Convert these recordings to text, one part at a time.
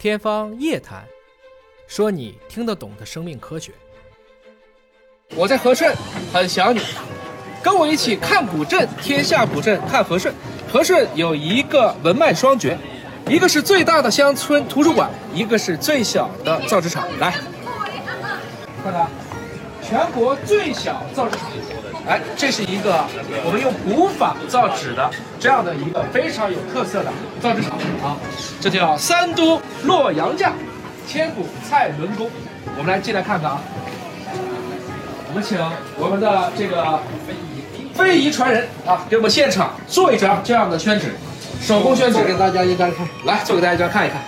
天方夜谭，说你听得懂的生命科学。我在和顺，很想你，跟我一起看古镇，天下古镇看和顺。和顺有一个文脉双绝，一个是最大的乡村图书馆，一个是最小的造纸厂。来，看看，全国最小造纸厂。哎，这是一个我们用古法造纸的这样的一个非常有特色的造纸厂啊，这叫三都洛阳架千古蔡伦工。我们来进来看看啊，我们请我们的这个非遗传人啊，给我们现场做一张这样的宣纸，手工宣纸，给大家一张看，来做给大家一张看一看。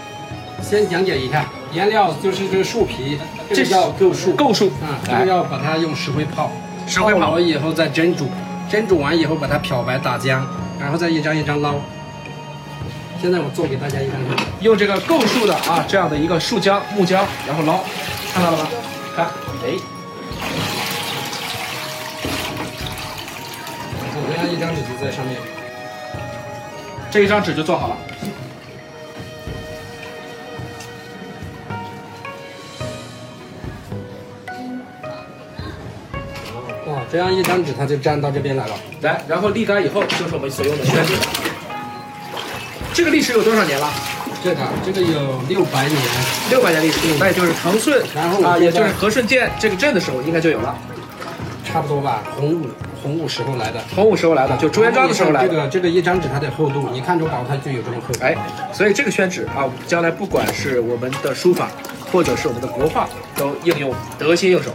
先讲解一下，原料就是这个树皮，这叫构树，构树。啊，这个要把它用石灰泡。石灰泡。了以后再蒸煮，蒸煮完以后把它漂白打浆，然后再一张一张捞。现在我做给大家一张。看，用这个构树的啊这样的一个树浆木浆，然后捞，看到了吗？看，哎，同样一张纸就在上面，这一张纸就做好了。这样一张纸，它就粘到这边来了。来，然后沥干以后，就是我们所用的宣纸。这个历史有多少年了？这个，这个有六百年，六百年历史。那也就是长顺，然后啊，也就是和顺建这个镇的时候，应该就有了。差不多吧，洪武，洪武时候来的。洪武时候来的，就朱元璋的时候来的。这个，这个一张纸它的厚度，你看着薄，它就有这么厚。哎，所以这个宣纸啊，将来不管是我们的书法，或者是我们的国画，都应用得心应手。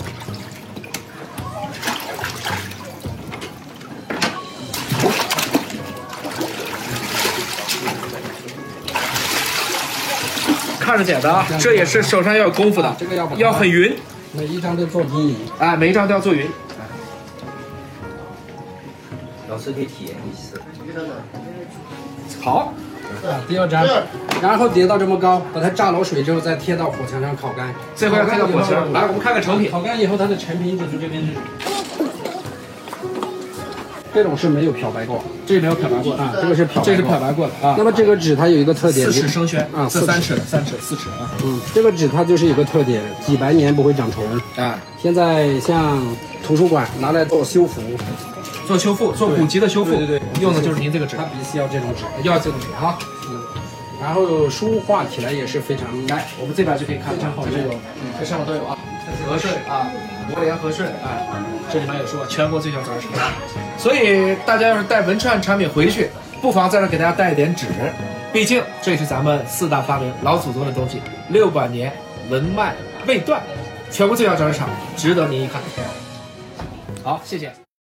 看着简单啊，这也是手上要有功夫的，这个要要很匀，每一张都做均匀，哎，每一张都要做匀。老师可以体验一次。好，啊，第二张，然后叠到这么高，把它炸老水之后再贴到火墙上烤干，最后要贴到火墙。来，我们看看成品。烤干以后，它的成品就是这边。这种是没有漂白过，这没有漂白过啊，这个是漂，这是漂白过的啊。那么这个纸它有一个特点，四尺生宣啊，四三尺的，三尺四尺啊。嗯，这个纸它就是有个特点，几百年不会长虫啊。现在像图书馆拿来做修复，做修复，做古籍的修复，对对对，用的就是您这个纸，它必须要这种纸，要这种纸哈。嗯，然后书画起来也是非常，来，我们这边就可以看，非常好，这有，这上面都有啊。和顺啊，国联和顺啊，这里面也说全国最小造纸厂，所以大家要是带文创产品回去，不妨在这给大家带一点纸，毕竟这是咱们四大发明老祖宗的东西，六百年文脉未断，全国最小造纸厂值得您一看。好，谢谢。